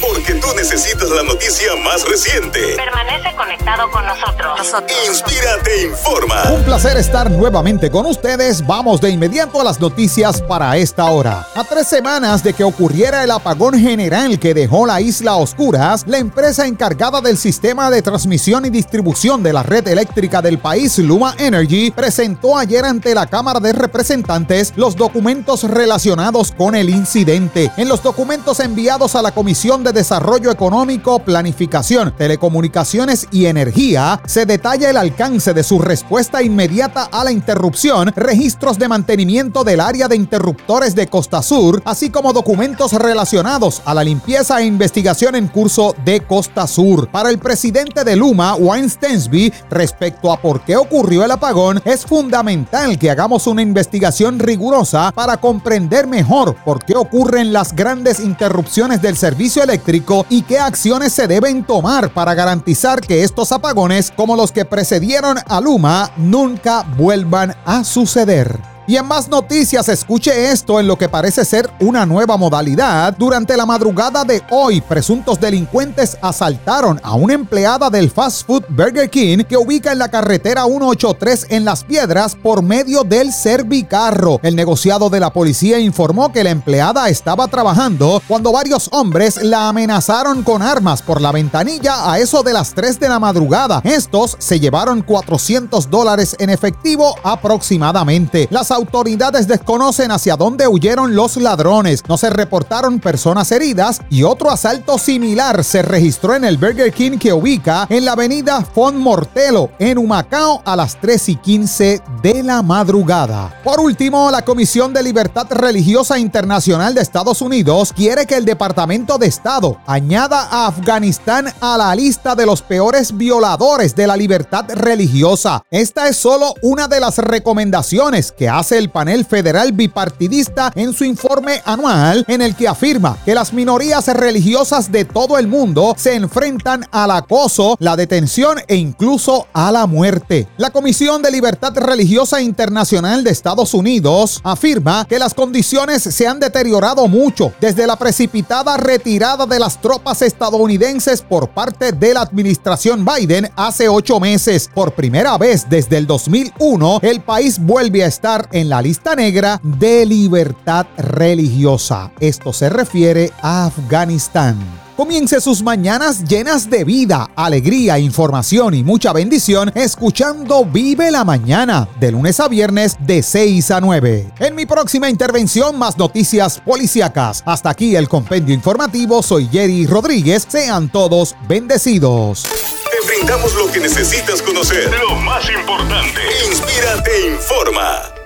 Porque tú necesitas la noticia más reciente. Permanece conectado con nosotros. Inspírate informa. Un placer estar nuevamente con ustedes. Vamos de inmediato a las noticias para esta hora. A tres semanas de que ocurriera el apagón general que dejó la isla a oscuras, la empresa encargada del sistema de transmisión y distribución de la red eléctrica del país, Luma Energy, presentó ayer ante la Cámara de Representantes los documentos relacionados con el incidente. En los documentos enviados a la Comisión de Desarrollo Económico, Planificación, Telecomunicaciones y Energía, se detalla el alcance de su respuesta inmediata a la interrupción, registros de mantenimiento del área de interruptores de Costa Sur, así como documentos relacionados a la limpieza e investigación en curso de Costa Sur. Para el presidente de Luma, Wayne Stensby, respecto a por qué ocurrió el apagón, es fundamental que hagamos una investigación rigurosa para comprender mejor por qué ocurren las grandes interrupciones del servicio eléctrico y qué acciones se deben tomar para garantizar que estos apagones, como los que precedieron a Luma, nunca vuelvan a suceder. Y en más noticias, escuche esto en lo que parece ser una nueva modalidad. Durante la madrugada de hoy, presuntos delincuentes asaltaron a una empleada del fast food Burger King que ubica en la carretera 183 en Las Piedras por medio del Servicarro. El negociado de la policía informó que la empleada estaba trabajando cuando varios hombres la amenazaron con armas por la ventanilla a eso de las 3 de la madrugada. Estos se llevaron 400 dólares en efectivo aproximadamente. Las autoridades desconocen hacia dónde huyeron los ladrones. No se reportaron personas heridas y otro asalto similar se registró en el Burger King que ubica en la avenida Font Mortelo, en Humacao, a las 3 y 15 de la madrugada. Por último, la Comisión de Libertad Religiosa Internacional de Estados Unidos quiere que el Departamento de Estado añada a Afganistán a la lista de los peores violadores de la libertad religiosa. Esta es solo una de las recomendaciones que el panel federal bipartidista en su informe anual en el que afirma que las minorías religiosas de todo el mundo se enfrentan al acoso, la detención e incluso a la muerte. La Comisión de Libertad Religiosa Internacional de Estados Unidos afirma que las condiciones se han deteriorado mucho desde la precipitada retirada de las tropas estadounidenses por parte de la administración Biden hace ocho meses. Por primera vez desde el 2001, el país vuelve a estar en la lista negra de libertad religiosa. Esto se refiere a Afganistán. Comience sus mañanas llenas de vida, alegría, información y mucha bendición escuchando Vive la Mañana de lunes a viernes de 6 a 9. En mi próxima intervención más noticias policíacas. Hasta aquí el compendio informativo. Soy Jerry Rodríguez. Sean todos bendecidos. Te brindamos lo que necesitas conocer. Lo más importante. Inspírate, informa.